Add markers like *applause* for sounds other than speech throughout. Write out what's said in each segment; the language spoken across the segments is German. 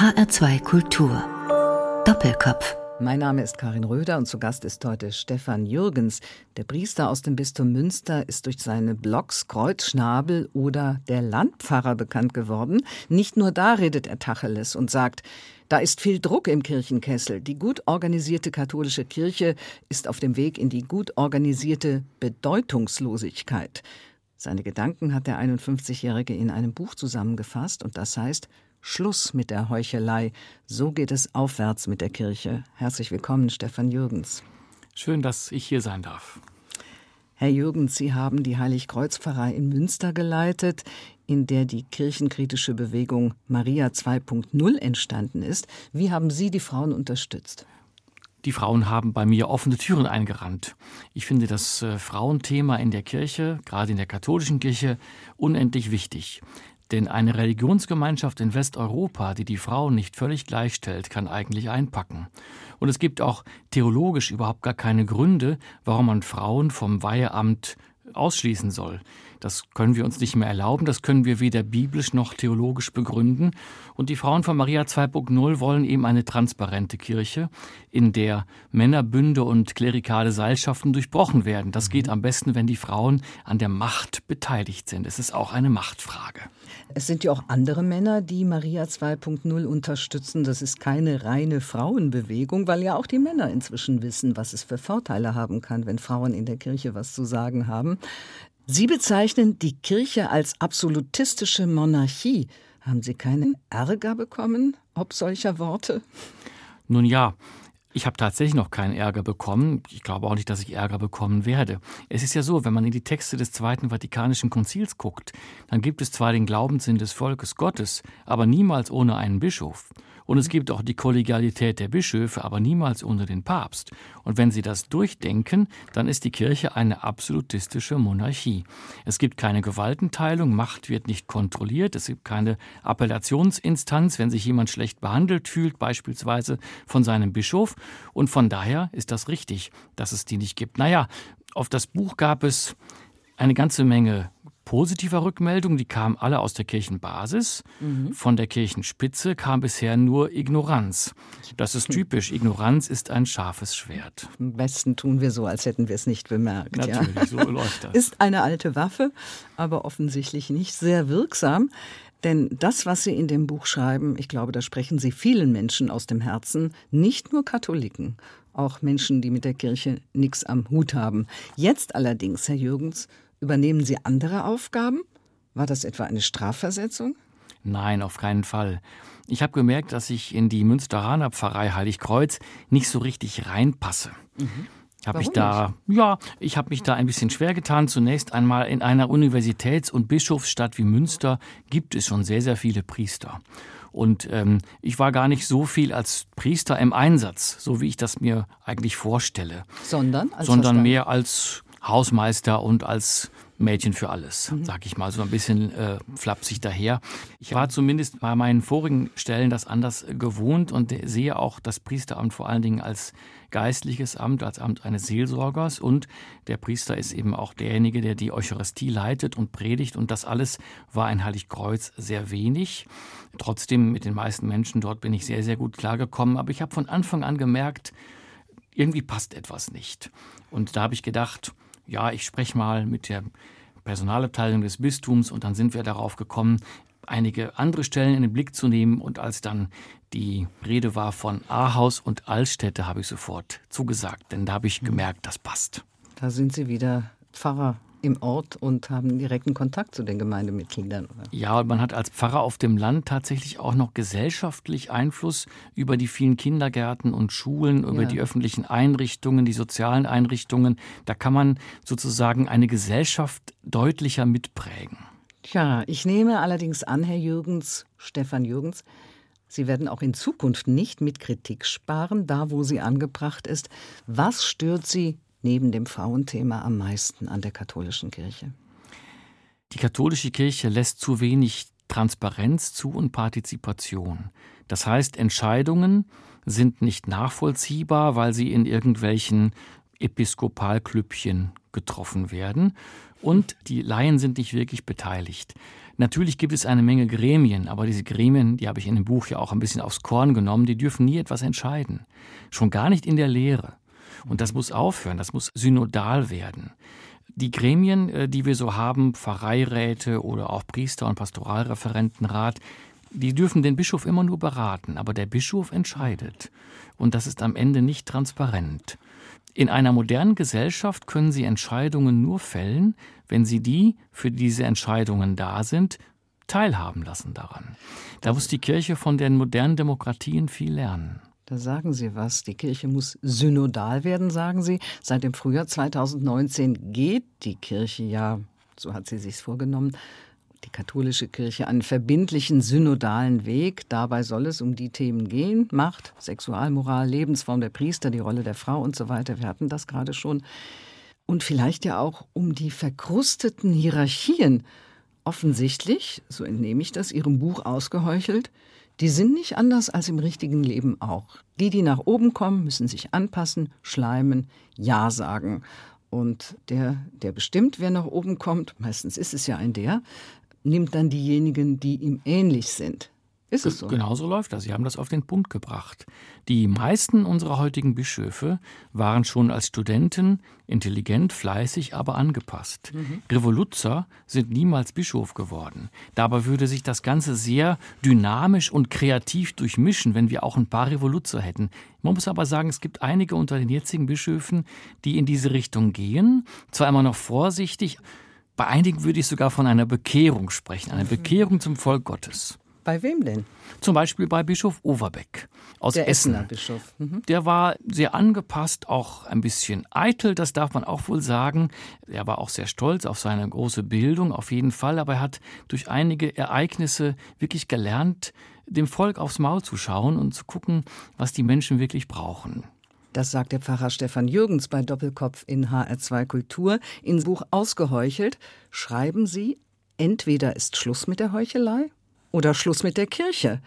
HR2 Kultur. Doppelkopf. Mein Name ist Karin Röder und zu Gast ist heute Stefan Jürgens. Der Priester aus dem Bistum Münster ist durch seine Blogs Kreuzschnabel oder der Landpfarrer bekannt geworden. Nicht nur da redet er Tacheles und sagt, da ist viel Druck im Kirchenkessel. Die gut organisierte katholische Kirche ist auf dem Weg in die gut organisierte Bedeutungslosigkeit. Seine Gedanken hat der 51-Jährige in einem Buch zusammengefasst und das heißt Schluss mit der Heuchelei. So geht es aufwärts mit der Kirche. Herzlich willkommen, Stefan Jürgens. Schön, dass ich hier sein darf. Herr Jürgens, Sie haben die Heiligkreuzpfarrei in Münster geleitet, in der die kirchenkritische Bewegung Maria 2.0 entstanden ist. Wie haben Sie die Frauen unterstützt? Die Frauen haben bei mir offene Türen eingerannt. Ich finde das äh, Frauenthema in der Kirche, gerade in der katholischen Kirche, unendlich wichtig. Denn eine Religionsgemeinschaft in Westeuropa, die die Frauen nicht völlig gleichstellt, kann eigentlich einpacken. Und es gibt auch theologisch überhaupt gar keine Gründe, warum man Frauen vom Weiheamt ausschließen soll. Das können wir uns nicht mehr erlauben, das können wir weder biblisch noch theologisch begründen. Und die Frauen von Maria 2.0 wollen eben eine transparente Kirche, in der Männerbünde und klerikale Seilschaften durchbrochen werden. Das geht am besten, wenn die Frauen an der Macht beteiligt sind. Es ist auch eine Machtfrage. Es sind ja auch andere Männer, die Maria 2.0 unterstützen. Das ist keine reine Frauenbewegung, weil ja auch die Männer inzwischen wissen, was es für Vorteile haben kann, wenn Frauen in der Kirche was zu sagen haben. Sie bezeichnen die Kirche als absolutistische Monarchie. Haben Sie keinen Ärger bekommen ob solcher Worte? Nun ja, ich habe tatsächlich noch keinen Ärger bekommen. Ich glaube auch nicht, dass ich Ärger bekommen werde. Es ist ja so, wenn man in die Texte des Zweiten Vatikanischen Konzils guckt, dann gibt es zwar den Glaubenssinn des Volkes Gottes, aber niemals ohne einen Bischof. Und es gibt auch die Kollegialität der Bischöfe, aber niemals ohne den Papst. Und wenn Sie das durchdenken, dann ist die Kirche eine absolutistische Monarchie. Es gibt keine Gewaltenteilung, Macht wird nicht kontrolliert, es gibt keine Appellationsinstanz, wenn sich jemand schlecht behandelt fühlt, beispielsweise von seinem Bischof. Und von daher ist das richtig, dass es die nicht gibt. Naja, auf das Buch gab es eine ganze Menge positiver Rückmeldungen, die kamen alle aus der Kirchenbasis. Mhm. Von der Kirchenspitze kam bisher nur Ignoranz. Das ist typisch. Ignoranz ist ein scharfes Schwert. Am besten tun wir so, als hätten wir es nicht bemerkt. Natürlich, ja. so *laughs* läuft das. Ist eine alte Waffe, aber offensichtlich nicht sehr wirksam. Denn das, was Sie in dem Buch schreiben, ich glaube, da sprechen Sie vielen Menschen aus dem Herzen, nicht nur Katholiken, auch Menschen, die mit der Kirche nichts am Hut haben. Jetzt allerdings, Herr Jürgens, Übernehmen Sie andere Aufgaben? War das etwa eine Strafversetzung? Nein, auf keinen Fall. Ich habe gemerkt, dass ich in die Münsteraner Pfarrei Heiligkreuz nicht so richtig reinpasse. Mhm. Habe ich da, nicht? ja, ich habe mich da ein bisschen schwer getan. Zunächst einmal in einer Universitäts- und Bischofsstadt wie Münster gibt es schon sehr, sehr viele Priester. Und ähm, ich war gar nicht so viel als Priester im Einsatz, so wie ich das mir eigentlich vorstelle. Sondern? Als sondern mehr als Hausmeister und als Mädchen für alles, mhm. sag ich mal, so ein bisschen äh, flapsig daher. Ich war zumindest bei meinen vorigen Stellen das anders gewohnt und sehe auch das Priesteramt vor allen Dingen als geistliches Amt, als Amt eines Seelsorgers und der Priester ist eben auch derjenige, der die Eucharistie leitet und predigt und das alles war in Heiligkreuz sehr wenig. Trotzdem mit den meisten Menschen dort bin ich sehr, sehr gut klargekommen, aber ich habe von Anfang an gemerkt, irgendwie passt etwas nicht. Und da habe ich gedacht, ja, ich spreche mal mit der Personalabteilung des Bistums und dann sind wir darauf gekommen, einige andere Stellen in den Blick zu nehmen. Und als dann die Rede war von Ahaus und Altstädte, habe ich sofort zugesagt, denn da habe ich gemerkt, das passt. Da sind Sie wieder Pfarrer im Ort und haben direkten Kontakt zu den Gemeindemitgliedern. Oder? Ja, man hat als Pfarrer auf dem Land tatsächlich auch noch gesellschaftlich Einfluss über die vielen Kindergärten und Schulen, über ja. die öffentlichen Einrichtungen, die sozialen Einrichtungen. Da kann man sozusagen eine Gesellschaft deutlicher mitprägen. Tja, ich nehme allerdings an, Herr Jürgens, Stefan Jürgens, Sie werden auch in Zukunft nicht mit Kritik sparen, da wo sie angebracht ist. Was stört Sie neben dem Frauenthema am meisten an der katholischen Kirche? Die katholische Kirche lässt zu wenig Transparenz zu und Partizipation. Das heißt, Entscheidungen sind nicht nachvollziehbar, weil sie in irgendwelchen Episkopalklüppchen getroffen werden und die Laien sind nicht wirklich beteiligt. Natürlich gibt es eine Menge Gremien, aber diese Gremien, die habe ich in dem Buch ja auch ein bisschen aufs Korn genommen, die dürfen nie etwas entscheiden. Schon gar nicht in der Lehre. Und das muss aufhören, das muss synodal werden. Die Gremien, äh, die wir so haben, Pfarreiräte oder auch Priester- und Pastoralreferentenrat, die dürfen den Bischof immer nur beraten, aber der Bischof entscheidet. Und das ist am Ende nicht transparent. In einer modernen Gesellschaft können Sie Entscheidungen nur fällen, wenn Sie die, für diese Entscheidungen da sind, teilhaben lassen daran. Da muss die Kirche von den modernen Demokratien viel lernen. Da sagen Sie was. Die Kirche muss synodal werden, sagen Sie. Seit dem Frühjahr 2019 geht die Kirche ja, so hat sie sich vorgenommen, die katholische Kirche einen verbindlichen synodalen Weg. Dabei soll es um die Themen gehen, Macht, Sexualmoral, Lebensform der Priester, die Rolle der Frau und so weiter. Wir hatten das gerade schon. Und vielleicht ja auch um die verkrusteten Hierarchien. Offensichtlich, so entnehme ich das Ihrem Buch ausgeheuchelt, die sind nicht anders als im richtigen Leben auch. Die, die nach oben kommen, müssen sich anpassen, schleimen, Ja sagen. Und der, der bestimmt, wer nach oben kommt, meistens ist es ja ein der, nimmt dann diejenigen, die ihm ähnlich sind. Ist es so? Genauso läuft das. Sie haben das auf den Punkt gebracht. Die meisten unserer heutigen Bischöfe waren schon als Studenten intelligent, fleißig, aber angepasst. Mhm. Revoluzer sind niemals Bischof geworden. Dabei würde sich das Ganze sehr dynamisch und kreativ durchmischen, wenn wir auch ein paar Revoluzer hätten. Man muss aber sagen, es gibt einige unter den jetzigen Bischöfen, die in diese Richtung gehen. Zwar immer noch vorsichtig, bei einigen würde ich sogar von einer Bekehrung sprechen, einer Bekehrung zum Volk Gottes. Bei wem denn? Zum Beispiel bei Bischof Overbeck aus Der Essen. Essener Bischof. Mhm. Der war sehr angepasst, auch ein bisschen eitel, das darf man auch wohl sagen. Er war auch sehr stolz auf seine große Bildung, auf jeden Fall, aber er hat durch einige Ereignisse wirklich gelernt, dem Volk aufs Maul zu schauen und zu gucken, was die Menschen wirklich brauchen. Das sagt der Pfarrer Stefan Jürgens bei Doppelkopf in HR2 Kultur. In Buch Ausgeheuchelt schreiben Sie, entweder ist Schluss mit der Heuchelei oder Schluss mit der Kirche.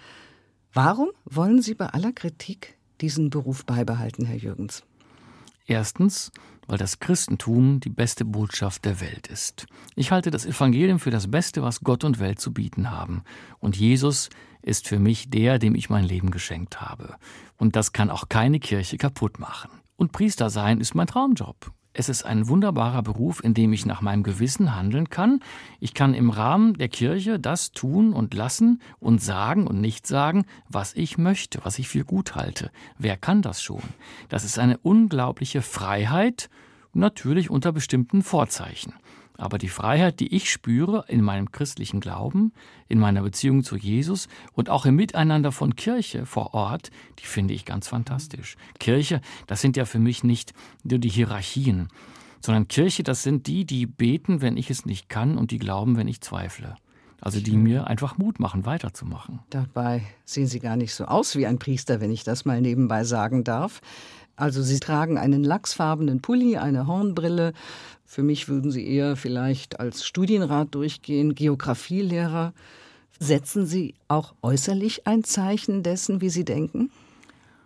Warum wollen Sie bei aller Kritik diesen Beruf beibehalten, Herr Jürgens? Erstens, weil das Christentum die beste Botschaft der Welt ist. Ich halte das Evangelium für das Beste, was Gott und Welt zu bieten haben. Und Jesus ist für mich der, dem ich mein Leben geschenkt habe. Und das kann auch keine Kirche kaputt machen. Und Priester sein ist mein Traumjob. Es ist ein wunderbarer Beruf, in dem ich nach meinem Gewissen handeln kann. Ich kann im Rahmen der Kirche das tun und lassen und sagen und nicht sagen, was ich möchte, was ich für gut halte. Wer kann das schon? Das ist eine unglaubliche Freiheit, natürlich unter bestimmten Vorzeichen. Aber die Freiheit, die ich spüre in meinem christlichen Glauben, in meiner Beziehung zu Jesus und auch im Miteinander von Kirche vor Ort, die finde ich ganz fantastisch. Kirche, das sind ja für mich nicht nur die Hierarchien, sondern Kirche, das sind die, die beten, wenn ich es nicht kann und die glauben, wenn ich zweifle. Also die mir einfach Mut machen, weiterzumachen. Dabei sehen Sie gar nicht so aus wie ein Priester, wenn ich das mal nebenbei sagen darf. Also Sie tragen einen lachsfarbenen Pulli, eine Hornbrille. Für mich würden Sie eher vielleicht als Studienrat durchgehen, Geografielehrer. Setzen Sie auch äußerlich ein Zeichen dessen, wie Sie denken?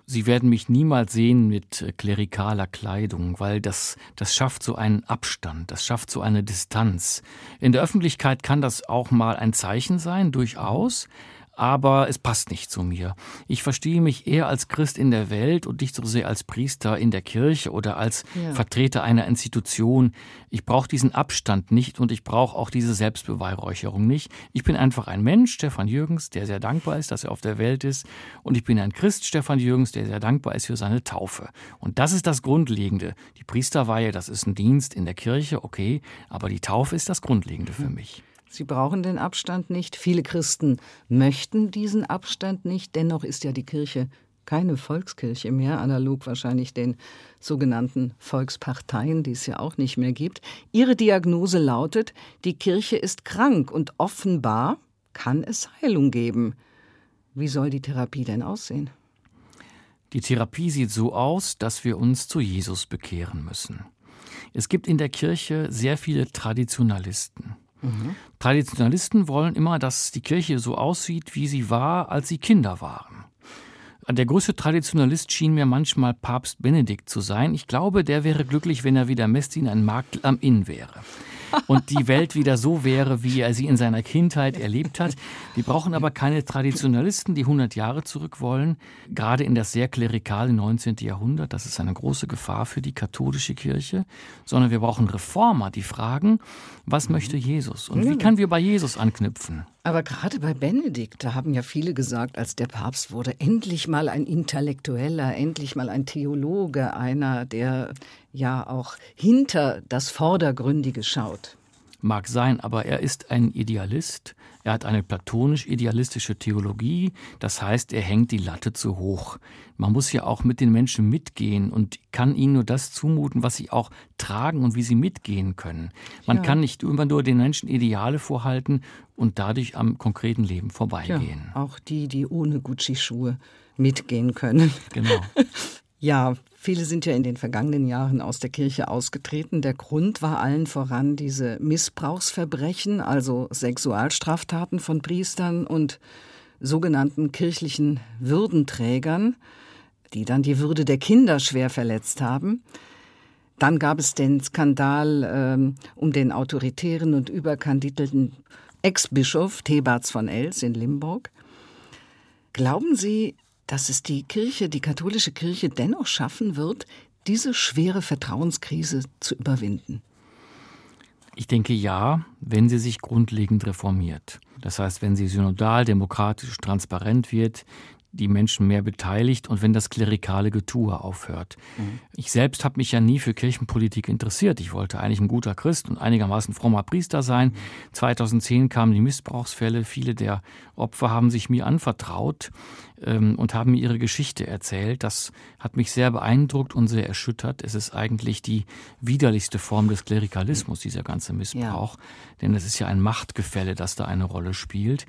Sie werden mich niemals sehen mit äh, klerikaler Kleidung, weil das, das schafft so einen Abstand, das schafft so eine Distanz. In der Öffentlichkeit kann das auch mal ein Zeichen sein, durchaus, aber es passt nicht zu mir. Ich verstehe mich eher als Christ in der Welt und nicht so sehr als Priester in der Kirche oder als ja. Vertreter einer Institution. Ich brauche diesen Abstand nicht und ich brauche auch diese Selbstbeweihräucherung nicht. Ich bin einfach ein Mensch, Stefan Jürgens, der sehr dankbar ist, dass er auf der Welt ist. Und ich bin ein Christ, Stefan Jürgens, der sehr dankbar ist für seine Taufe. Und das ist das Grundlegende. Die Priesterweihe, das ist ein Dienst in der Kirche, okay, aber die Taufe ist das Grundlegende für mich. Sie brauchen den Abstand nicht. Viele Christen möchten diesen Abstand nicht. Dennoch ist ja die Kirche keine Volkskirche mehr, analog wahrscheinlich den sogenannten Volksparteien, die es ja auch nicht mehr gibt. Ihre Diagnose lautet, die Kirche ist krank und offenbar kann es Heilung geben. Wie soll die Therapie denn aussehen? Die Therapie sieht so aus, dass wir uns zu Jesus bekehren müssen. Es gibt in der Kirche sehr viele Traditionalisten. Traditionalisten wollen immer, dass die Kirche so aussieht, wie sie war, als sie Kinder waren. Der größte Traditionalist schien mir manchmal Papst Benedikt zu sein. Ich glaube, der wäre glücklich, wenn er wieder Messdiener ein Markt am Inn wäre und die Welt wieder so wäre, wie er sie in seiner Kindheit erlebt hat. Wir brauchen aber keine Traditionalisten, die 100 Jahre zurück wollen, gerade in das sehr klerikale 19. Jahrhundert. Das ist eine große Gefahr für die katholische Kirche, sondern wir brauchen Reformer, die fragen, was möchte Jesus und wie können wir bei Jesus anknüpfen? Aber gerade bei Benedikt, da haben ja viele gesagt, als der Papst wurde, endlich mal ein Intellektueller, endlich mal ein Theologe, einer, der ja auch hinter das Vordergründige schaut. Mag sein, aber er ist ein Idealist. Er hat eine platonisch-idealistische Theologie. Das heißt, er hängt die Latte zu hoch. Man muss ja auch mit den Menschen mitgehen und kann ihnen nur das zumuten, was sie auch tragen und wie sie mitgehen können. Man ja. kann nicht immer nur den Menschen Ideale vorhalten und dadurch am konkreten Leben vorbeigehen. Ja, auch die, die ohne Gucci-Schuhe mitgehen können. Genau. *laughs* Ja, viele sind ja in den vergangenen Jahren aus der Kirche ausgetreten. Der Grund war allen voran diese Missbrauchsverbrechen, also Sexualstraftaten von Priestern und sogenannten kirchlichen Würdenträgern, die dann die Würde der Kinder schwer verletzt haben. Dann gab es den Skandal ähm, um den autoritären und überkandidelten Ex-Bischof Thebats von Els in Limburg. Glauben Sie, dass es die Kirche, die katholische Kirche dennoch schaffen wird, diese schwere Vertrauenskrise zu überwinden? Ich denke ja, wenn sie sich grundlegend reformiert. Das heißt, wenn sie synodal, demokratisch, transparent wird, die Menschen mehr beteiligt und wenn das klerikale Getue aufhört. Mhm. Ich selbst habe mich ja nie für Kirchenpolitik interessiert. Ich wollte eigentlich ein guter Christ und einigermaßen frommer Priester sein. Mhm. 2010 kamen die Missbrauchsfälle. Viele der Opfer haben sich mir anvertraut ähm, und haben mir ihre Geschichte erzählt. Das hat mich sehr beeindruckt und sehr erschüttert. Es ist eigentlich die widerlichste Form des Klerikalismus, dieser ganze Missbrauch. Ja. Denn es ist ja ein Machtgefälle, das da eine Rolle spielt.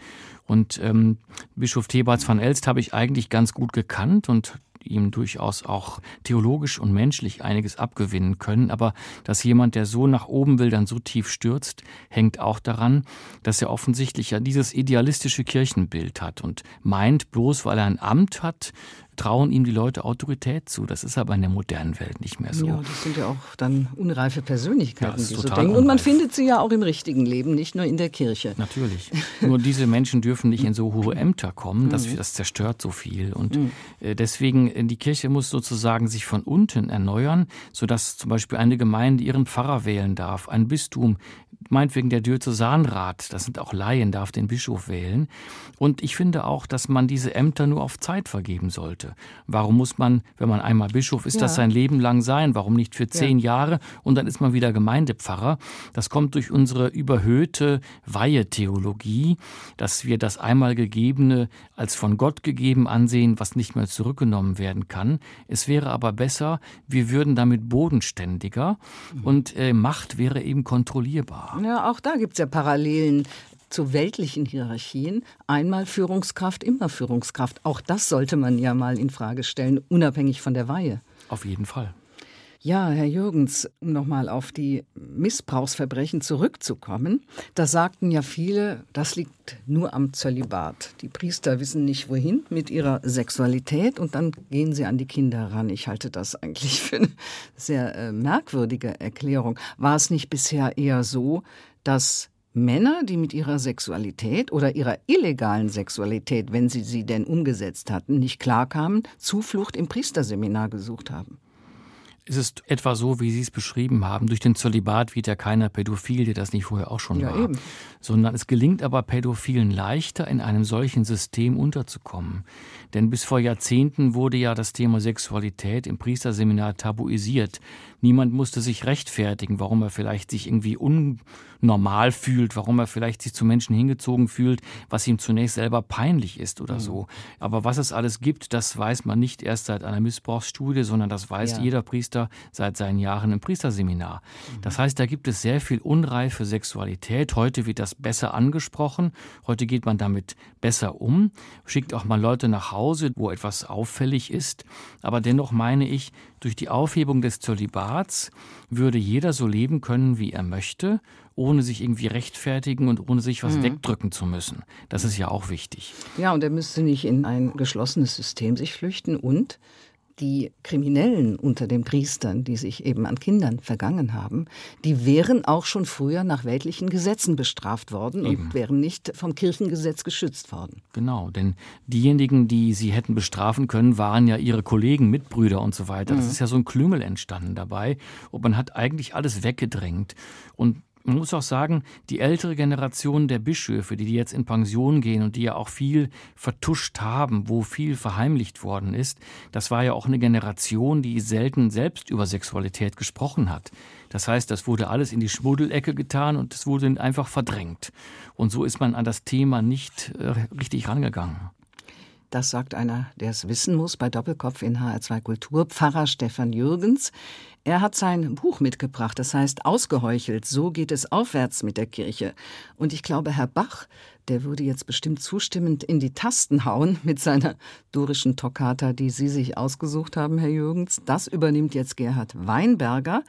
Und ähm, Bischof Thebarts von Elst habe ich eigentlich ganz gut gekannt und ihm durchaus auch theologisch und menschlich einiges abgewinnen können. Aber dass jemand, der so nach oben will, dann so tief stürzt, hängt auch daran, dass er offensichtlich ja dieses idealistische Kirchenbild hat und meint, bloß weil er ein Amt hat, trauen ihm die Leute Autorität zu. Das ist aber in der modernen Welt nicht mehr so. Ja, das sind ja auch dann unreife Persönlichkeiten, ja, die so denken. Und man findet sie ja auch im richtigen Leben, nicht nur in der Kirche. Natürlich. nur diese Menschen dürfen nicht in so hohe Ämter kommen. Das, mhm. das zerstört so viel. Und mhm. Äh, deswegen, äh, die Kirche muss sozusagen sich von unten erneuern, sodass zum Beispiel eine Gemeinde ihren Pfarrer wählen darf, ein Bistum meinetwegen der Diözesanrat, das sind auch Laien, darf den Bischof wählen. Und ich finde auch, dass man diese Ämter nur auf Zeit vergeben sollte. Warum muss man, wenn man einmal Bischof ist, ja. das sein Leben lang sein? Warum nicht für zehn ja. Jahre und dann ist man wieder Gemeindepfarrer? Das kommt durch unsere überhöhte Weihetheologie, dass wir das einmal Gegebene als von Gott gegeben ansehen, was nicht mehr zurückgenommen werden kann. Es wäre aber besser, wir würden damit bodenständiger mhm. und äh, Macht wäre eben kontrollierbar. Ja, auch da gibt es ja Parallelen zu weltlichen Hierarchien. Einmal Führungskraft, immer Führungskraft. Auch das sollte man ja mal in Frage stellen, unabhängig von der Weihe. Auf jeden Fall. Ja, Herr Jürgens, um nochmal auf die Missbrauchsverbrechen zurückzukommen, da sagten ja viele, das liegt nur am Zölibat. Die Priester wissen nicht wohin mit ihrer Sexualität und dann gehen sie an die Kinder ran. Ich halte das eigentlich für eine sehr äh, merkwürdige Erklärung. War es nicht bisher eher so, dass Männer, die mit ihrer Sexualität oder ihrer illegalen Sexualität, wenn sie sie denn umgesetzt hatten, nicht klarkamen, Zuflucht im Priesterseminar gesucht haben? Ist es etwa so, wie Sie es beschrieben haben. Durch den Zölibat wird ja keiner pädophil, der das nicht vorher auch schon ja, war. Eben. Sondern es gelingt aber Pädophilen leichter, in einem solchen System unterzukommen. Denn bis vor Jahrzehnten wurde ja das Thema Sexualität im Priesterseminar tabuisiert. Niemand musste sich rechtfertigen, warum er vielleicht sich irgendwie unnormal fühlt, warum er vielleicht sich zu Menschen hingezogen fühlt, was ihm zunächst selber peinlich ist oder mhm. so. Aber was es alles gibt, das weiß man nicht erst seit einer Missbrauchsstudie, sondern das weiß ja. jeder Priester seit seinen Jahren im Priesterseminar. Mhm. Das heißt, da gibt es sehr viel unreife Sexualität. Heute wird das besser angesprochen. Heute geht man damit besser um, schickt auch mal Leute nach Hause, wo etwas auffällig ist. Aber dennoch meine ich, durch die Aufhebung des Zölibats Staats würde jeder so leben können, wie er möchte, ohne sich irgendwie rechtfertigen und ohne sich was mhm. wegdrücken zu müssen. Das ist ja auch wichtig. Ja, und er müsste nicht in ein geschlossenes System sich flüchten und die Kriminellen unter den Priestern, die sich eben an Kindern vergangen haben, die wären auch schon früher nach weltlichen Gesetzen bestraft worden eben. und wären nicht vom Kirchengesetz geschützt worden. Genau, denn diejenigen, die sie hätten bestrafen können, waren ja ihre Kollegen, Mitbrüder und so weiter. Das mhm. ist ja so ein Klüngel entstanden dabei und man hat eigentlich alles weggedrängt. Und man muss auch sagen, die ältere Generation der Bischöfe, die jetzt in Pension gehen und die ja auch viel vertuscht haben, wo viel verheimlicht worden ist, das war ja auch eine Generation, die selten selbst über Sexualität gesprochen hat. Das heißt, das wurde alles in die Schmuddelecke getan und es wurde einfach verdrängt. Und so ist man an das Thema nicht äh, richtig rangegangen. Das sagt einer, der es wissen muss, bei Doppelkopf in HR2 Kultur, Pfarrer Stefan Jürgens. Er hat sein Buch mitgebracht, das heißt Ausgeheuchelt, so geht es aufwärts mit der Kirche. Und ich glaube, Herr Bach, der würde jetzt bestimmt zustimmend in die Tasten hauen mit seiner dorischen Toccata, die Sie sich ausgesucht haben, Herr Jürgens. Das übernimmt jetzt Gerhard Weinberger.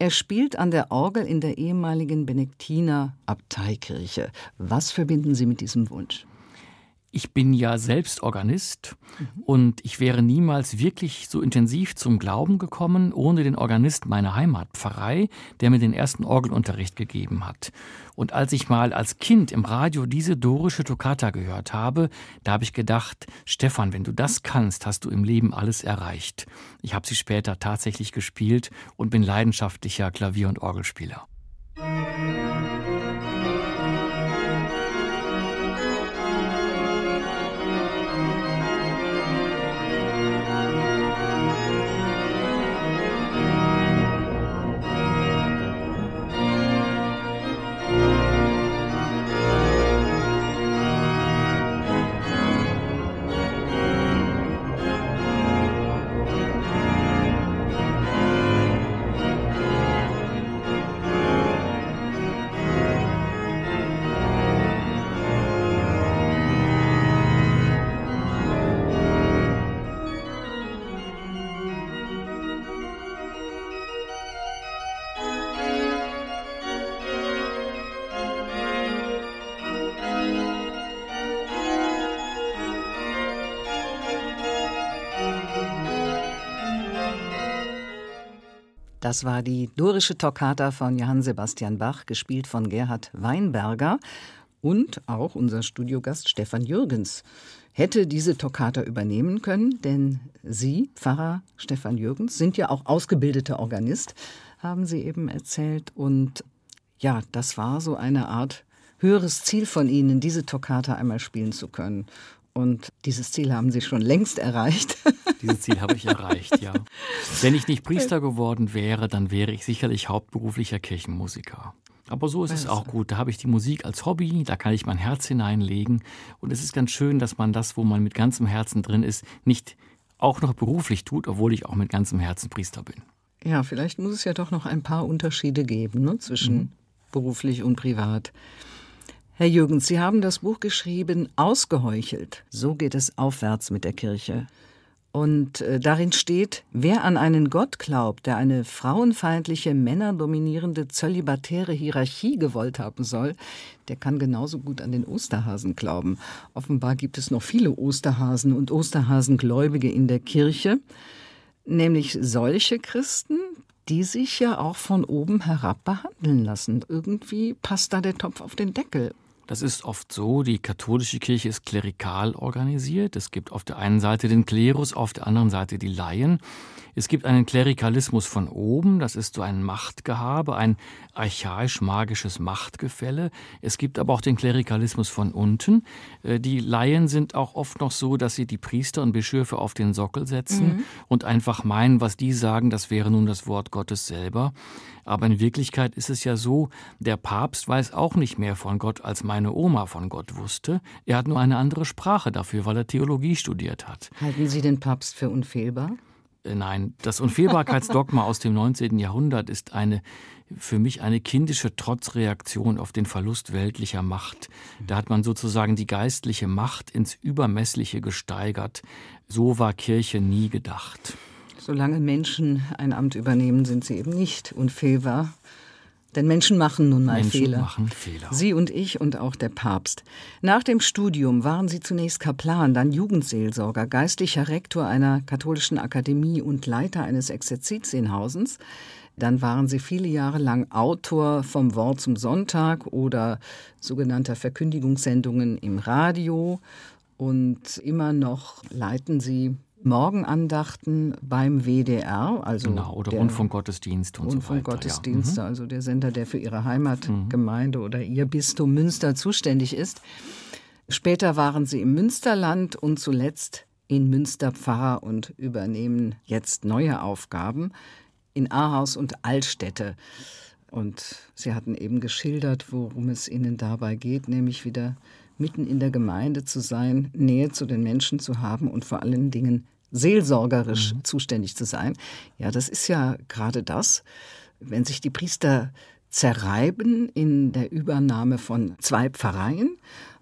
Er spielt an der Orgel in der ehemaligen Benediktiner Abteikirche. Was verbinden Sie mit diesem Wunsch? Ich bin ja selbst Organist mhm. und ich wäre niemals wirklich so intensiv zum Glauben gekommen ohne den Organist meiner Heimatpfarrei, der mir den ersten Orgelunterricht gegeben hat. Und als ich mal als Kind im Radio diese dorische Toccata gehört habe, da habe ich gedacht, Stefan, wenn du das kannst, hast du im Leben alles erreicht. Ich habe sie später tatsächlich gespielt und bin leidenschaftlicher Klavier- und Orgelspieler. Das war die dorische Toccata von Johann Sebastian Bach, gespielt von Gerhard Weinberger und auch unser Studiogast Stefan Jürgens hätte diese Toccata übernehmen können, denn Sie, Pfarrer Stefan Jürgens, sind ja auch ausgebildeter Organist, haben Sie eben erzählt. Und ja, das war so eine Art höheres Ziel von Ihnen, diese Toccata einmal spielen zu können. Und dieses Ziel haben Sie schon längst erreicht. *laughs* Dieses Ziel habe ich erreicht, ja. Wenn ich nicht Priester geworden wäre, dann wäre ich sicherlich hauptberuflicher Kirchenmusiker. Aber so ist es auch gut. Da habe ich die Musik als Hobby, da kann ich mein Herz hineinlegen. Und es ist ganz schön, dass man das, wo man mit ganzem Herzen drin ist, nicht auch noch beruflich tut, obwohl ich auch mit ganzem Herzen Priester bin. Ja, vielleicht muss es ja doch noch ein paar Unterschiede geben ne, zwischen mhm. beruflich und privat. Herr Jürgens, Sie haben das Buch geschrieben, Ausgeheuchelt. So geht es aufwärts mit der Kirche. Und äh, darin steht, wer an einen Gott glaubt, der eine frauenfeindliche, männerdominierende, zölibatäre Hierarchie gewollt haben soll, der kann genauso gut an den Osterhasen glauben. Offenbar gibt es noch viele Osterhasen und Osterhasengläubige in der Kirche, nämlich solche Christen, die sich ja auch von oben herab behandeln lassen. Irgendwie passt da der Topf auf den Deckel. Das ist oft so, die katholische Kirche ist klerikal organisiert. Es gibt auf der einen Seite den Klerus, auf der anderen Seite die Laien. Es gibt einen Klerikalismus von oben, das ist so ein Machtgehabe, ein archaisch-magisches Machtgefälle. Es gibt aber auch den Klerikalismus von unten. Äh, die Laien sind auch oft noch so, dass sie die Priester und Bischöfe auf den Sockel setzen mhm. und einfach meinen, was die sagen, das wäre nun das Wort Gottes selber. Aber in Wirklichkeit ist es ja so, der Papst weiß auch nicht mehr von Gott, als meine Oma von Gott wusste. Er hat nur eine andere Sprache dafür, weil er Theologie studiert hat. Halten Sie den Papst für unfehlbar? Äh, nein, das Unfehlbarkeitsdogma aus dem 19. Jahrhundert ist eine für mich eine kindische Trotzreaktion auf den Verlust weltlicher Macht. Da hat man sozusagen die geistliche Macht ins Übermessliche gesteigert. So war Kirche nie gedacht. Solange Menschen ein Amt übernehmen, sind sie eben nicht unfehlbar. Denn Menschen machen nun mal Menschen Fehler. Machen Fehler. Sie und ich und auch der Papst. Nach dem Studium waren Sie zunächst Kaplan, dann Jugendseelsorger, geistlicher Rektor einer katholischen Akademie und Leiter eines Exerzitienhausens. Dann waren Sie viele Jahre lang Autor vom Wort zum Sonntag oder sogenannter Verkündigungssendungen im Radio. Und immer noch leiten Sie Morgenandachten beim WDR, also genau, oder Rundfunkgottesdienst und Rundfunkgottesdienste, so weiter, ja. Mhm. also der Sender, der für Ihre Heimatgemeinde mhm. oder Ihr Bistum Münster zuständig ist. Später waren Sie im Münsterland und zuletzt in Münster Pfarrer und übernehmen jetzt neue Aufgaben in Ahaus und Altstädte. Und Sie hatten eben geschildert, worum es Ihnen dabei geht, nämlich wieder mitten in der Gemeinde zu sein, Nähe zu den Menschen zu haben und vor allen Dingen seelsorgerisch mhm. zuständig zu sein. Ja, das ist ja gerade das, wenn sich die Priester zerreiben in der Übernahme von zwei Pfarreien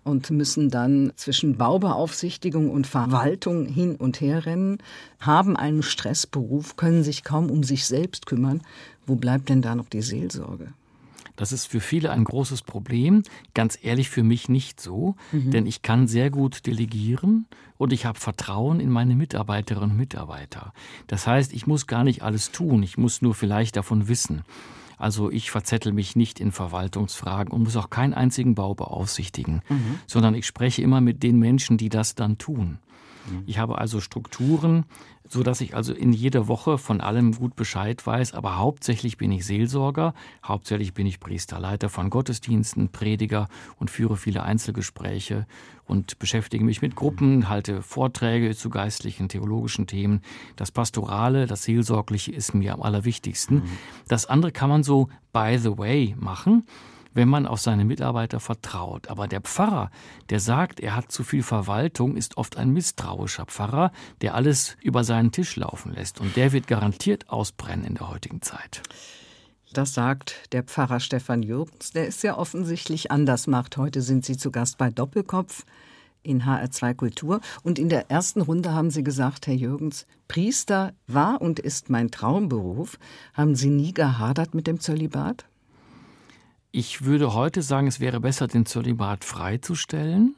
und müssen dann zwischen Baubeaufsichtigung und Verwaltung hin und her rennen, haben einen Stressberuf, können sich kaum um sich selbst kümmern. Wo bleibt denn da noch die Seelsorge? Das ist für viele ein großes Problem. Ganz ehrlich, für mich nicht so, mhm. denn ich kann sehr gut delegieren und ich habe Vertrauen in meine Mitarbeiterinnen und Mitarbeiter. Das heißt, ich muss gar nicht alles tun, ich muss nur vielleicht davon wissen. Also ich verzettel mich nicht in Verwaltungsfragen und muss auch keinen einzigen Bau beaufsichtigen, mhm. sondern ich spreche immer mit den Menschen, die das dann tun. Mhm. Ich habe also Strukturen, so dass ich also in jeder Woche von allem gut Bescheid weiß, aber hauptsächlich bin ich Seelsorger, hauptsächlich bin ich Priester, Leiter von Gottesdiensten, Prediger und führe viele Einzelgespräche und beschäftige mich mit Gruppen, halte Vorträge zu geistlichen, theologischen Themen. Das Pastorale, das Seelsorgliche ist mir am allerwichtigsten. Mhm. Das andere kann man so by the way machen wenn man auf seine Mitarbeiter vertraut. Aber der Pfarrer, der sagt, er hat zu viel Verwaltung, ist oft ein misstrauischer Pfarrer, der alles über seinen Tisch laufen lässt. Und der wird garantiert ausbrennen in der heutigen Zeit. Das sagt der Pfarrer Stefan Jürgens, der es ja offensichtlich anders macht. Heute sind Sie zu Gast bei Doppelkopf in HR2 Kultur. Und in der ersten Runde haben Sie gesagt, Herr Jürgens, Priester war und ist mein Traumberuf. Haben Sie nie gehadert mit dem Zölibat? Ich würde heute sagen, es wäre besser, den Zölibat freizustellen.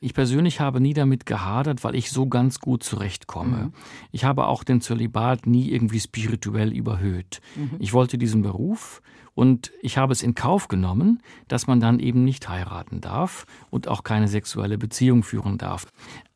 Ich persönlich habe nie damit gehadert, weil ich so ganz gut zurechtkomme. Mhm. Ich habe auch den Zölibat nie irgendwie spirituell überhöht. Mhm. Ich wollte diesen Beruf und ich habe es in Kauf genommen, dass man dann eben nicht heiraten darf und auch keine sexuelle Beziehung führen darf.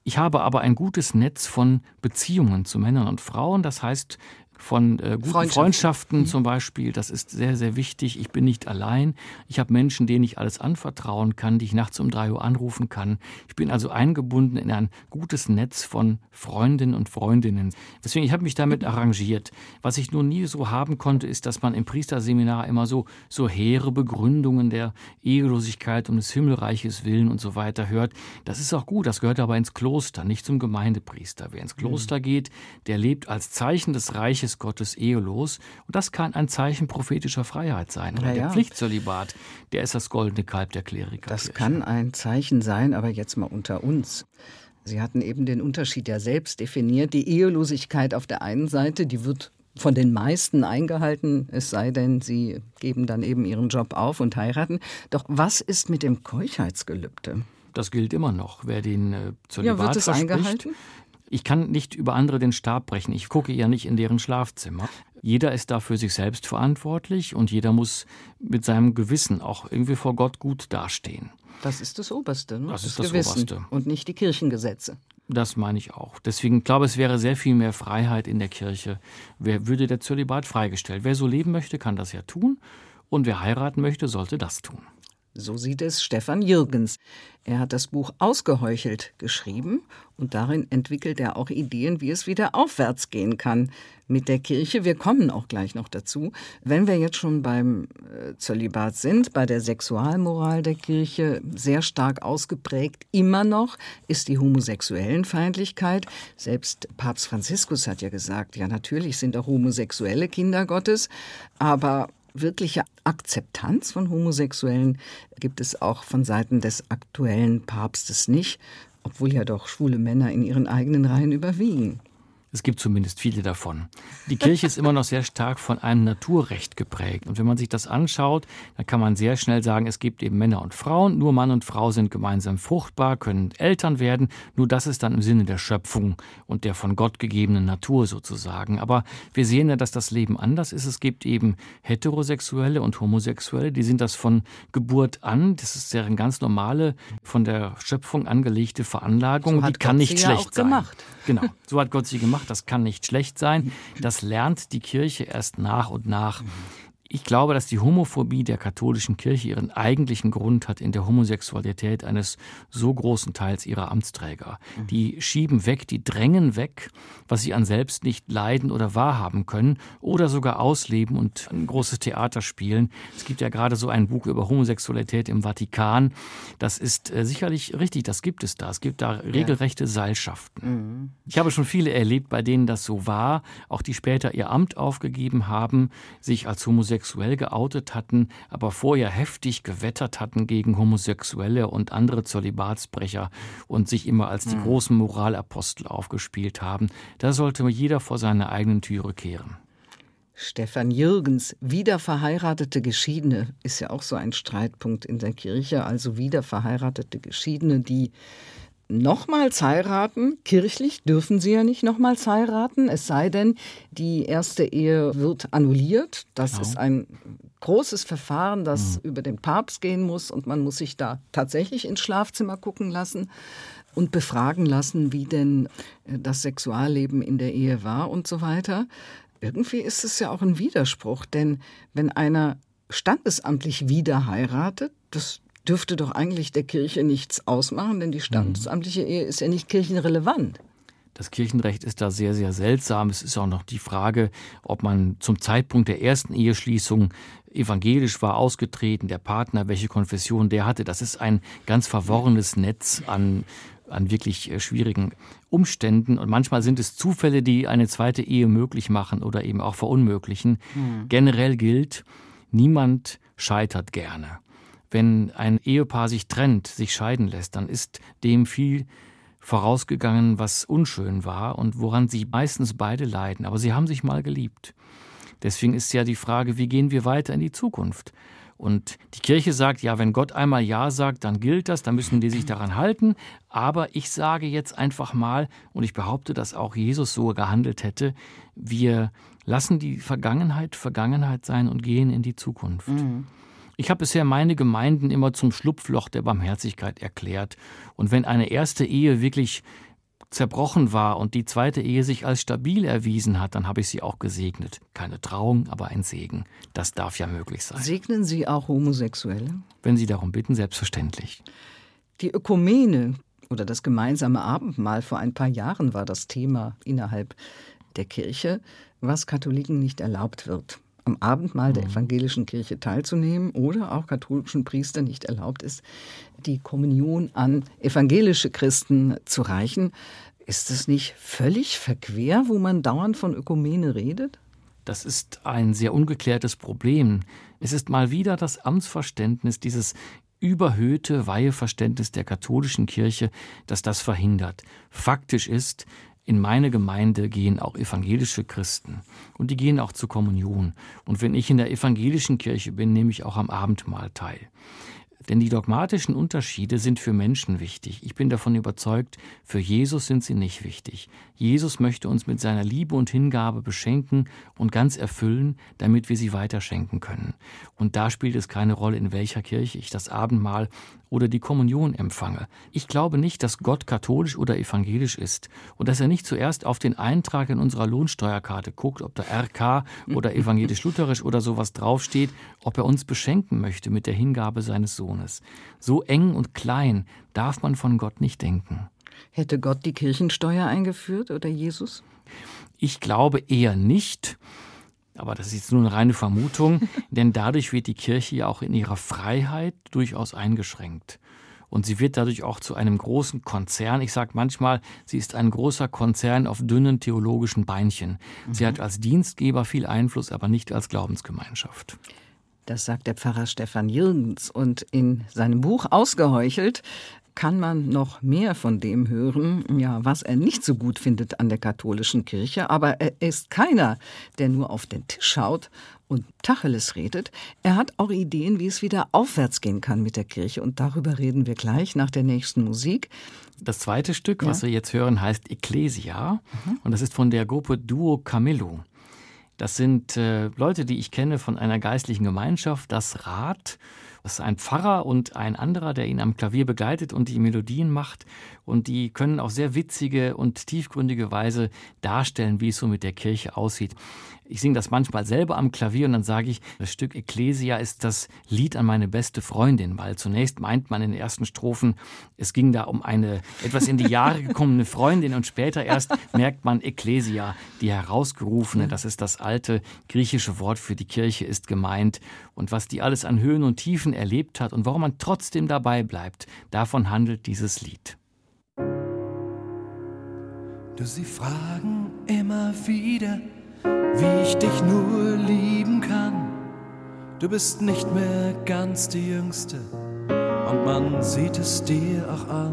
Ich habe aber ein gutes Netz von Beziehungen zu Männern und Frauen. Das heißt, von äh, guten Freundschaften, Freundschaften mhm. zum Beispiel. Das ist sehr, sehr wichtig. Ich bin nicht allein. Ich habe Menschen, denen ich alles anvertrauen kann, die ich nachts um drei Uhr anrufen kann. Ich bin also eingebunden in ein gutes Netz von Freundinnen und Freundinnen. Deswegen, ich habe mich damit arrangiert. Was ich nur nie so haben konnte, ist, dass man im Priesterseminar immer so, so hehre Begründungen der Ehelosigkeit und des Himmelreiches willen und so weiter hört. Das ist auch gut. Das gehört aber ins Kloster, nicht zum Gemeindepriester. Wer ins Kloster mhm. geht, der lebt als Zeichen des Reiches des Gottes ehelos. Und das kann ein Zeichen prophetischer Freiheit sein. Oder ja, der Pflichtzölibat, der ist das goldene Kalb der Kleriker. Das kann ein Zeichen sein, aber jetzt mal unter uns. Sie hatten eben den Unterschied ja selbst definiert. Die Ehelosigkeit auf der einen Seite, die wird von den meisten eingehalten, es sei denn, sie geben dann eben ihren Job auf und heiraten. Doch was ist mit dem Keuschheitsgelübde? Das gilt immer noch. Wer den äh, Zölibat ja, wird es eingehalten? Ich kann nicht über andere den Stab brechen. Ich gucke ja nicht in deren Schlafzimmer. Jeder ist da für sich selbst verantwortlich und jeder muss mit seinem Gewissen auch irgendwie vor Gott gut dastehen. Das ist das Oberste. Ne? Das, das ist das Gewissen Oberste. Und nicht die Kirchengesetze. Das meine ich auch. Deswegen glaube ich, es wäre sehr viel mehr Freiheit in der Kirche. Wer würde der Zölibat freigestellt? Wer so leben möchte, kann das ja tun. Und wer heiraten möchte, sollte das tun. So sieht es Stefan Jürgens. Er hat das Buch Ausgeheuchelt geschrieben und darin entwickelt er auch Ideen, wie es wieder aufwärts gehen kann mit der Kirche. Wir kommen auch gleich noch dazu. Wenn wir jetzt schon beim äh, Zölibat sind, bei der Sexualmoral der Kirche sehr stark ausgeprägt, immer noch ist die Homosexuellenfeindlichkeit. Selbst Papst Franziskus hat ja gesagt, ja natürlich sind auch Homosexuelle Kinder Gottes, aber wirkliche Akzeptanz von Homosexuellen gibt es auch von Seiten des aktuellen Papstes nicht, obwohl ja doch schwule Männer in ihren eigenen Reihen überwiegen. Es gibt zumindest viele davon. Die Kirche ist immer noch sehr stark von einem Naturrecht geprägt. Und wenn man sich das anschaut, dann kann man sehr schnell sagen, es gibt eben Männer und Frauen. Nur Mann und Frau sind gemeinsam fruchtbar, können Eltern werden. Nur das ist dann im Sinne der Schöpfung und der von Gott gegebenen Natur sozusagen. Aber wir sehen ja, dass das Leben anders ist. Es gibt eben Heterosexuelle und Homosexuelle, die sind das von Geburt an. Das ist deren ganz normale, von der Schöpfung angelegte Veranlagung. So die kann Gott nicht ja schlecht auch sein. gemacht. Genau, so hat Gott sie gemacht. Das kann nicht schlecht sein. Das lernt die Kirche erst nach und nach. Ich glaube, dass die Homophobie der katholischen Kirche ihren eigentlichen Grund hat in der Homosexualität eines so großen Teils ihrer Amtsträger. Die schieben weg, die drängen weg, was sie an selbst nicht leiden oder wahrhaben können oder sogar ausleben und ein großes Theater spielen. Es gibt ja gerade so ein Buch über Homosexualität im Vatikan. Das ist äh, sicherlich richtig, das gibt es da. Es gibt da regelrechte Seilschaften. Ich habe schon viele erlebt, bei denen das so war, auch die später ihr Amt aufgegeben haben, sich als homosexuell geoutet hatten, aber vorher heftig gewettert hatten gegen Homosexuelle und andere Zölibatsbrecher und sich immer als die großen Moralapostel aufgespielt haben. Da sollte jeder vor seine eigenen Türe kehren. Stefan Jürgens, wieder verheiratete Geschiedene, ist ja auch so ein Streitpunkt in der Kirche. Also wieder verheiratete Geschiedene, die nochmals heiraten. Kirchlich dürfen sie ja nicht nochmals heiraten, es sei denn, die erste Ehe wird annulliert. Das Genau. ist ein großes Verfahren, das über den Papst gehen muss und man muss sich da tatsächlich ins Schlafzimmer gucken lassen und befragen lassen, wie denn äh, das Sexualleben in der Ehe war und so weiter. Irgendwie ist es ja auch ein Widerspruch, denn wenn einer standesamtlich wieder heiratet, das dürfte doch eigentlich der Kirche nichts ausmachen, denn die standesamtliche Ehe ist ja nicht kirchenrelevant. Das Kirchenrecht ist da sehr, sehr seltsam. Es ist auch noch die Frage, ob man zum Zeitpunkt der ersten Eheschließung evangelisch war, ausgetreten, der Partner, welche Konfession der hatte. Das ist ein ganz verworrenes Netz an, an wirklich äh, schwierigen Umständen. Und manchmal sind es Zufälle, die eine zweite Ehe möglich machen oder eben auch verunmöglichen. Generell gilt, niemand scheitert gerne. Wenn ein Ehepaar sich trennt, sich scheiden lässt, dann ist dem viel vorausgegangen, was unschön war und woran sie meistens beide leiden. Aber sie haben sich mal geliebt. Deswegen ist ja die Frage, wie gehen wir weiter in die Zukunft? Und die Kirche sagt, ja, wenn Gott einmal Ja sagt, dann gilt das, dann müssen die sich daran halten. Aber ich sage jetzt einfach mal, und ich behaupte, dass auch Jesus so gehandelt hätte, wir lassen die Vergangenheit Vergangenheit sein und gehen in die Zukunft. Ich habe bisher meine Gemeinden immer zum Schlupfloch der Barmherzigkeit erklärt. Und wenn eine erste Ehe wirklich zerbrochen war und die zweite Ehe sich als stabil erwiesen hat, dann habe ich sie auch gesegnet. Keine Trauung, aber ein Segen. Das darf ja möglich sein. Segnen Sie auch Homosexuelle? Wenn Sie darum bitten, selbstverständlich. Die Ökumene oder das gemeinsame Abendmahl vor ein paar Jahren war das Thema innerhalb der Kirche, was Katholiken nicht erlaubt wird. Am Abendmahl der evangelischen Kirche teilzunehmen oder auch katholischen Priestern nicht erlaubt ist, die Kommunion an evangelische Christen zu reichen. Ist es nicht völlig verquer, wo man dauernd von Ökumene redet? Das ist ein sehr ungeklärtes Problem. Es ist mal wieder das Amtsverständnis, dieses überhöhte Weiheverständnis der katholischen Kirche, das das verhindert. Faktisch ist, in meine Gemeinde gehen auch evangelische Christen und die gehen auch zur Kommunion. Und wenn ich in der evangelischen Kirche bin, nehme ich auch am Abendmahl teil. Denn die dogmatischen Unterschiede sind für Menschen wichtig. Ich bin davon überzeugt, für Jesus sind sie nicht wichtig. Jesus möchte uns mit seiner Liebe und Hingabe beschenken und ganz erfüllen, damit wir sie weiterschenken können. Und da spielt es keine Rolle, in welcher Kirche ich das Abendmahl oder die Kommunion empfange. Ich glaube nicht, dass Gott katholisch oder evangelisch ist und dass er nicht zuerst auf den Eintrag in unserer Lohnsteuerkarte guckt, ob da RK oder evangelisch-lutherisch oder sowas draufsteht, ob er uns beschenken möchte mit der Hingabe seines Sohnes. So eng und klein darf man von Gott nicht denken. Hätte Gott die Kirchensteuer eingeführt oder Jesus? Ich glaube eher nicht. Aber das ist jetzt nur eine reine Vermutung, *laughs* denn dadurch wird die Kirche ja auch in ihrer Freiheit durchaus eingeschränkt. Und sie wird dadurch auch zu einem großen Konzern. Ich sage manchmal, sie ist ein großer Konzern auf dünnen theologischen Beinchen. Sie hat als Dienstgeber viel Einfluss, aber nicht als Glaubensgemeinschaft. Das sagt der Pfarrer Stefan Jürgens. Und in seinem Buch Ausgeheuchelt kann man noch mehr von dem hören, ja, was er nicht so gut findet an der katholischen Kirche. Aber er ist keiner, der nur auf den Tisch schaut und Tacheles redet. Er hat auch Ideen, wie es wieder aufwärts gehen kann mit der Kirche. Und darüber reden wir gleich nach der nächsten Musik. Das zweite Stück, ja. was wir jetzt hören, heißt Ecclesia. Mhm. Und das ist von der Gruppe Duo Camillo. Das sind äh, Leute, die ich kenne von einer geistlichen Gemeinschaft, das Rat. Das ist ein Pfarrer und ein anderer, der ihn am Klavier begleitet und die Melodien macht. Und die können auf sehr witzige und tiefgründige Weise darstellen, wie es so mit der Kirche aussieht. Ich singe das manchmal selber am Klavier und dann sage ich, das Stück Ecclesia ist das Lied an meine beste Freundin, weil zunächst meint man in den ersten Strophen, es ging da um eine etwas in die Jahre gekommene Freundin und später erst merkt man Ecclesia, die herausgerufene, das ist das alte griechische Wort für die Kirche ist gemeint und was die alles an Höhen und Tiefen erlebt hat und warum man trotzdem dabei bleibt, davon handelt dieses Lied. Du sie fragen immer wieder, wie ich dich nur lieben kann. Du bist nicht mehr ganz die Jüngste und man sieht es dir auch an.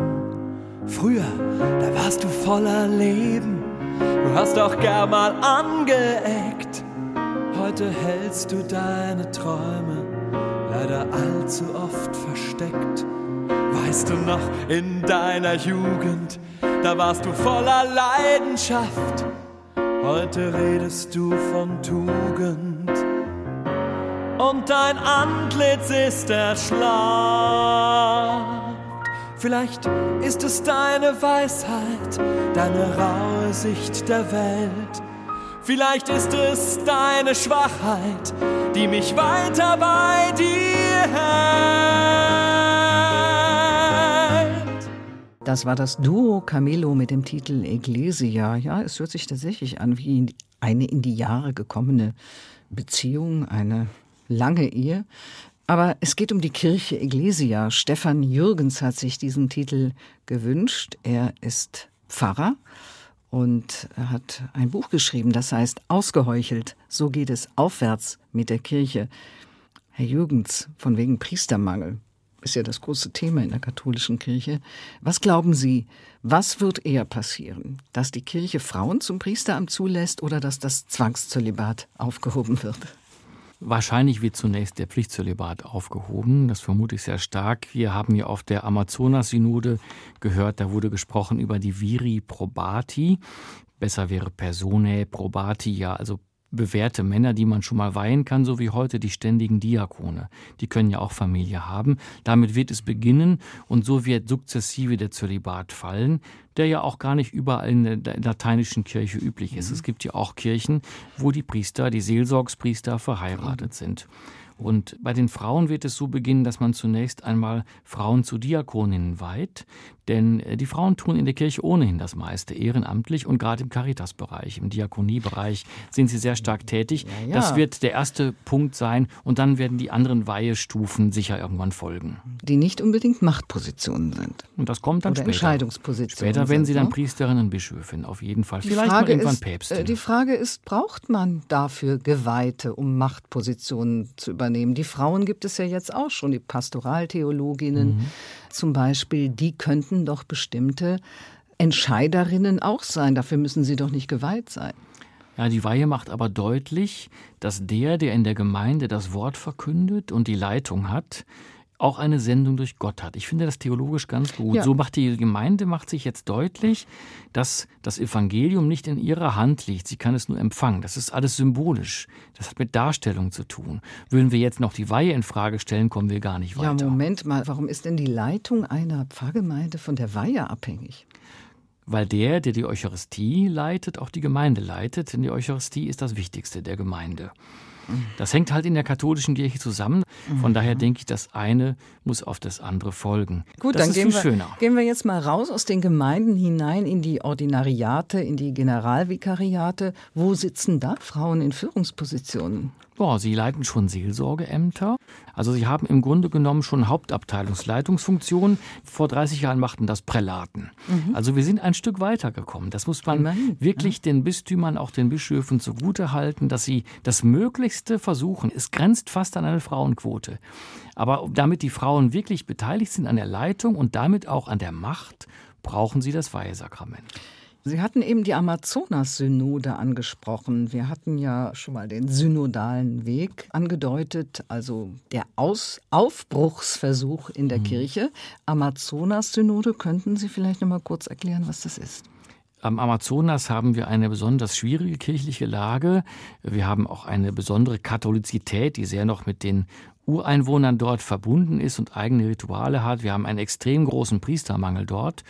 Früher, da warst du voller Leben, du hast auch gar mal angeeckt. Heute hältst du deine Träume leider allzu oft versteckt. Weißt du noch, in deiner Jugend, da warst du voller Leidenschaft Heute redest du von Tugend und dein Antlitz ist erschlafft. Vielleicht ist es deine Weisheit, deine raue Sicht der Welt. Vielleicht ist es deine Schwachheit, die mich weiter bei dir hält. Das war das Duo Camelo mit dem Titel Ecclesia. Ja, es hört sich tatsächlich an wie eine in die Jahre gekommene Beziehung, eine lange Ehe. Aber es geht um die Kirche Ecclesia. Stefan Jürgens hat sich diesen Titel gewünscht. Er ist Pfarrer und hat ein Buch geschrieben, das heißt Ausgeheuchelt. So geht es aufwärts mit der Kirche. Herr Jürgens, von wegen Priestermangel ist ja das große Thema in der katholischen Kirche. Was glauben Sie, was wird eher passieren? Dass die Kirche Frauen zum Priesteramt zulässt oder dass das Zwangszölibat aufgehoben wird? Wahrscheinlich wird zunächst der Pflichtzölibat aufgehoben. Das vermute ich sehr stark. Wir haben ja auf der Amazonas-Synode gehört, da wurde gesprochen über die Viri probati. Besser wäre Personae probati, ja, also bewährte Männer, die man schon mal weihen kann, so wie heute die ständigen Diakone. Die können ja auch Familie haben. Damit wird es beginnen und so wird sukzessive der Zölibat fallen, der ja auch gar nicht überall in der lateinischen Kirche üblich ist. Mhm. Es gibt ja auch Kirchen, wo die Priester, die Seelsorgspriester verheiratet mhm. sind. Und bei den Frauen wird es so beginnen, dass man zunächst einmal Frauen zu Diakoninnen weiht, denn äh, die Frauen tun in der Kirche ohnehin das meiste ehrenamtlich und gerade im Caritas-Bereich, im Diakoniebereich sind sie sehr stark tätig. Ja, ja. Das wird der erste Punkt sein und dann werden die anderen Weihestufen sicher irgendwann folgen. Die nicht unbedingt Machtpositionen sind. Und das kommt dann Oder später. Entscheidungspositionen. Später werden sie dann ne? Priesterinnen Bischöfin, auf jeden Fall. Die Vielleicht Frage irgendwann ist, Päpstin. Äh, die Frage ist, braucht man dafür Geweihte, um Machtpositionen zu übernehmen? Die Frauen gibt es ja jetzt auch schon, die Pastoraltheologinnen mhm. zum Beispiel, die könnten könnten doch bestimmte Entscheiderinnen auch sein. Dafür müssen sie doch nicht geweiht sein. Ja, die Weihe macht aber deutlich, dass der, der in der Gemeinde das Wort verkündet und die Leitung hat, auch eine Sendung durch Gott hat. Ich finde das theologisch ganz gut. Ja. So macht die Gemeinde macht sich jetzt deutlich, dass das Evangelium nicht in ihrer Hand liegt. Sie kann es nur empfangen. Das ist alles symbolisch. Das hat mit Darstellung zu tun. Würden wir jetzt noch die Weihe in Frage stellen, kommen wir gar nicht weiter. Ja, Moment mal. Warum ist denn die Leitung einer Pfarrgemeinde von der Weihe abhängig? weil der, der die Eucharistie leitet, auch die Gemeinde leitet, denn die Eucharistie ist das Wichtigste der Gemeinde. Das hängt halt in der katholischen Kirche zusammen. Von mhm. daher denke ich, das eine muss auf das andere folgen. Gut, das dann gehen wir, gehen wir jetzt mal raus aus den Gemeinden hinein in die Ordinariate, in die Generalvikariate. Wo sitzen da Frauen in Führungspositionen? Boah, sie leiten schon Seelsorgeämter. Also sie haben im Grunde genommen schon Hauptabteilungsleitungsfunktionen. Vor 30 Jahren machten das Prälaten. Mhm. Also wir sind ein Stück weitergekommen. Das muss man Immerhin. wirklich ja. den Bistümern, auch den Bischöfen zugute halten, dass sie das Möglichste versuchen. Es grenzt fast an eine Frauenquote. Aber damit die Frauen wirklich beteiligt sind an der Leitung und damit auch an der Macht, brauchen sie das Weihesakrament. Sie hatten eben die Amazonas-Synode angesprochen. Wir hatten ja schon mal den synodalen Weg angedeutet, also der Aus Aufbruchsversuch in der mhm. Kirche. Amazonas-Synode, könnten Sie vielleicht noch mal kurz erklären, was das ist? Am Amazonas haben wir eine besonders schwierige kirchliche Lage. Wir haben auch eine besondere Katholizität, die sehr noch mit den Ureinwohnern dort verbunden ist und eigene Rituale hat. Wir haben einen extrem großen Priestermangel dort.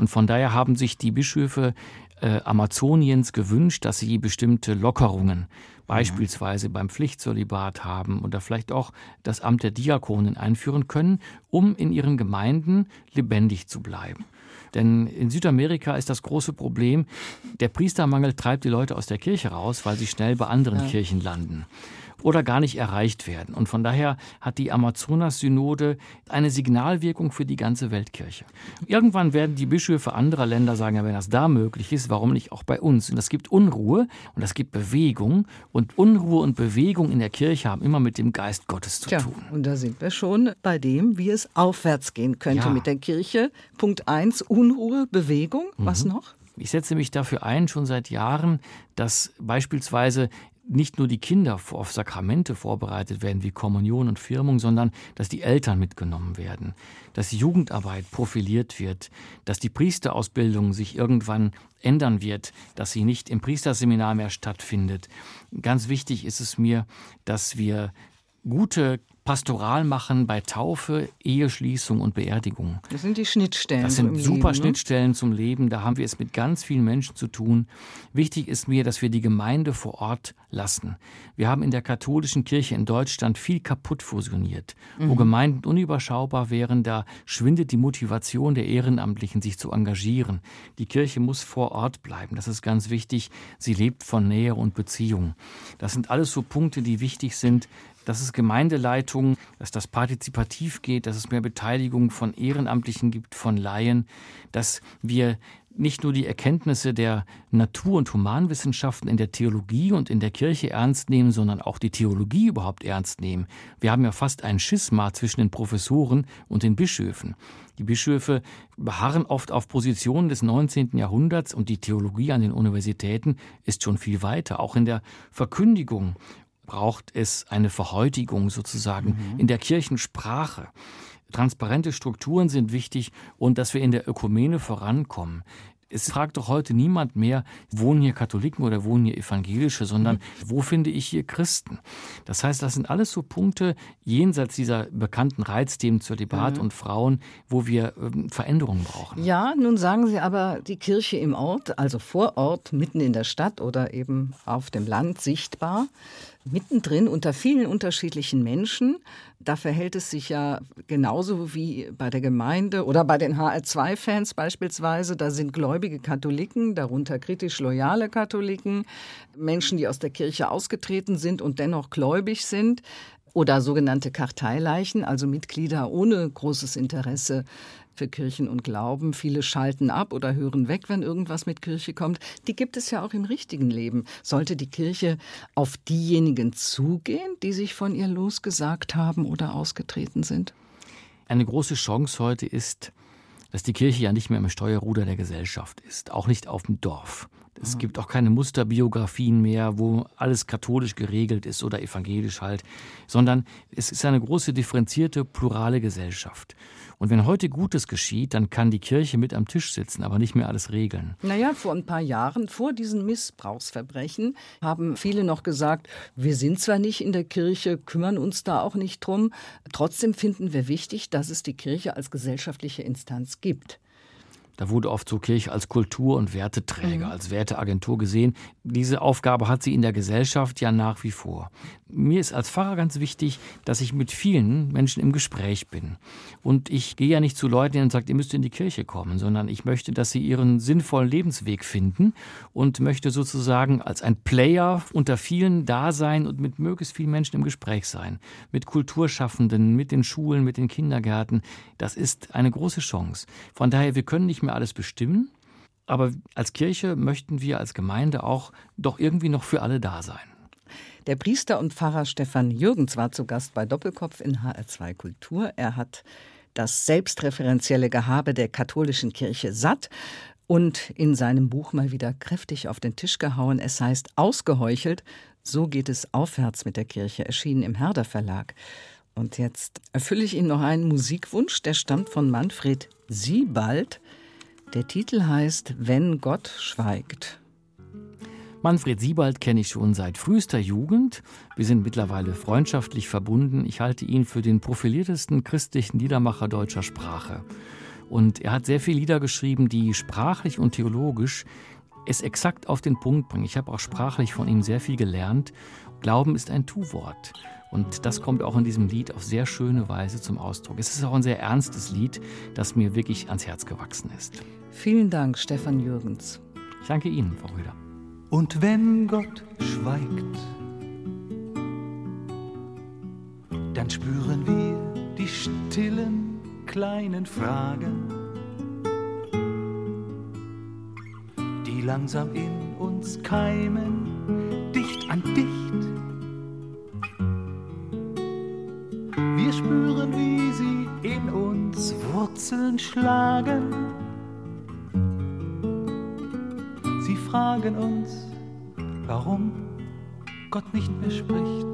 Und von daher haben sich die Bischöfe äh, Amazoniens gewünscht, dass sie bestimmte Lockerungen beispielsweise beim Pflichtsolibat haben oder vielleicht auch das Amt der Diakonen einführen können, um in ihren Gemeinden lebendig zu bleiben. Denn in Südamerika ist das große Problem, der Priestermangel treibt die Leute aus der Kirche raus, weil sie schnell bei anderen ja. Kirchen landen oder gar nicht erreicht werden. Und von daher hat die Amazonas-Synode eine Signalwirkung für die ganze Weltkirche. Irgendwann werden die Bischöfe anderer Länder sagen, ja, wenn das da möglich ist, warum nicht auch bei uns? Und das gibt Unruhe und das gibt Bewegung. Und Unruhe und Bewegung in der Kirche haben immer mit dem Geist Gottes zu Tja, tun. Und da sind wir schon bei dem, wie es aufwärts gehen könnte ja. mit der Kirche. Punkt 1, Unruhe, Bewegung. Was mhm. noch? Ich setze mich dafür ein, schon seit Jahren, dass beispielsweise nicht nur die Kinder auf Sakramente vorbereitet werden, wie Kommunion und Firmung, sondern dass die Eltern mitgenommen werden, dass die Jugendarbeit profiliert wird, dass die Priesterausbildung sich irgendwann ändern wird, dass sie nicht im Priesterseminar mehr stattfindet. Ganz wichtig ist es mir, dass wir gute Pastoral machen bei Taufe, Eheschließung und Beerdigung. Das sind die Schnittstellen. Das sind super Leben, ne? Schnittstellen zum Leben. Da haben wir es mit ganz vielen Menschen zu tun. Wichtig ist mir, dass wir die Gemeinde vor Ort lassen. Wir haben in der katholischen Kirche in Deutschland viel kaputt fusioniert. Mhm. Wo Gemeinden unüberschaubar wären, da schwindet die Motivation der Ehrenamtlichen, sich zu engagieren. Die Kirche muss vor Ort bleiben. Das ist ganz wichtig. Sie lebt von Nähe und Beziehung. Das sind alles so Punkte, die wichtig sind, dass es Gemeindeleitungen, dass das partizipativ geht, dass es mehr Beteiligung von Ehrenamtlichen gibt, von Laien, dass wir nicht nur die Erkenntnisse der Natur- und Humanwissenschaften in der Theologie und in der Kirche ernst nehmen, sondern auch die Theologie überhaupt ernst nehmen. Wir haben ja fast ein Schisma zwischen den Professoren und den Bischöfen. Die Bischöfe beharren oft auf Positionen des 19. Jahrhunderts und die Theologie an den Universitäten ist schon viel weiter, auch in der Verkündigung braucht es eine Verhäutigung sozusagen mhm. in der Kirchensprache. Transparente Strukturen sind wichtig und dass wir in der Ökumene vorankommen. Es fragt doch heute niemand mehr, wohnen hier Katholiken oder wohnen hier Evangelische, sondern mhm. wo finde ich hier Christen? Das heißt, das sind alles so Punkte jenseits dieser bekannten Reizthemen zur Debatte mhm. und Frauen, wo wir äh, Veränderungen brauchen. Ja, nun sagen Sie aber, die Kirche im Ort, also vor Ort, mitten in der Stadt oder eben auf dem Land sichtbar, mittendrin unter vielen unterschiedlichen Menschen. Da verhält es sich ja genauso wie bei der Gemeinde oder bei den HR2-Fans beispielsweise. Da sind gläubige Katholiken, darunter kritisch loyale Katholiken, Menschen, die aus der Kirche ausgetreten sind und dennoch gläubig sind oder sogenannte Karteileichen, also Mitglieder ohne großes Interesse für Kirchen und Glauben. Viele schalten ab oder hören weg, wenn irgendwas mit Kirche kommt. Die gibt es ja auch im richtigen Leben. Sollte die Kirche auf diejenigen zugehen, die sich von ihr losgesagt haben oder ausgetreten sind? Eine große Chance heute ist, dass die Kirche ja nicht mehr im Steuerruder der Gesellschaft ist, auch nicht auf dem Dorf. Es gibt auch keine Musterbiografien mehr, wo alles katholisch geregelt ist oder evangelisch halt, sondern es ist eine große differenzierte, plurale Gesellschaft. Und wenn heute Gutes geschieht, dann kann die Kirche mit am Tisch sitzen, aber nicht mehr alles regeln. Naja, vor ein paar Jahren, vor diesen Missbrauchsverbrechen, haben viele noch gesagt, wir sind zwar nicht in der Kirche, kümmern uns da auch nicht drum, trotzdem finden wir wichtig, dass es die Kirche als gesellschaftliche Instanz gibt. Da wurde oft so Kirche als Kultur- und Werteträger, mhm. als Werteagentur gesehen. Diese Aufgabe hat sie in der Gesellschaft ja nach wie vor. Mir ist als Pfarrer ganz wichtig, dass ich mit vielen Menschen im Gespräch bin. Und ich gehe ja nicht zu Leuten und sage, ihr müsst in die Kirche kommen, sondern ich möchte, dass sie ihren sinnvollen Lebensweg finden und möchte sozusagen als ein Player unter vielen da sein und mit möglichst vielen Menschen im Gespräch sein. Mit Kulturschaffenden, mit den Schulen, mit den Kindergärten. Das ist eine große Chance. Von daher, wir können nicht mehr alles bestimmen. Aber als Kirche möchten wir als Gemeinde auch doch irgendwie noch für alle da sein. Der Priester und Pfarrer Stefan Jürgens war zu Gast bei Doppelkopf in HR2 Kultur. Er hat das selbstreferenzielle Gehabe der katholischen Kirche satt und in seinem Buch mal wieder kräftig auf den Tisch gehauen. Es heißt Ausgeheuchelt, so geht es aufwärts mit der Kirche, erschienen im Herder Verlag. Und jetzt erfülle ich Ihnen noch einen Musikwunsch, der stammt von Manfred Siebald. Der Titel heißt Wenn Gott schweigt. Manfred Siebald kenne ich schon seit frühester Jugend. Wir sind mittlerweile freundschaftlich verbunden. Ich halte ihn für den profiliertesten christlichen Liedermacher deutscher Sprache. Und er hat sehr viele Lieder geschrieben, die sprachlich und theologisch es exakt auf den Punkt bringen. Ich habe auch sprachlich von ihm sehr viel gelernt. Glauben ist ein Tu-Wort. Und das kommt auch in diesem Lied auf sehr schöne Weise zum Ausdruck. Es ist auch ein sehr ernstes Lied, das mir wirklich ans Herz gewachsen ist. Vielen Dank, Stefan Jürgens. Ich danke Ihnen, Frau Rüder. Und wenn Gott schweigt, dann spüren wir die stillen kleinen Fragen, die langsam in uns keimen, dicht an dicht Wir spüren, wie sie in uns Wurzeln schlagen. Fragen uns, warum Gott nicht mehr spricht.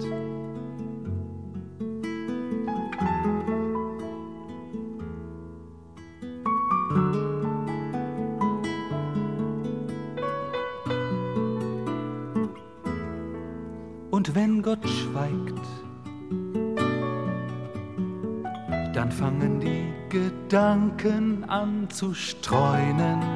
Und wenn Gott schweigt, dann fangen die Gedanken an zu streunen.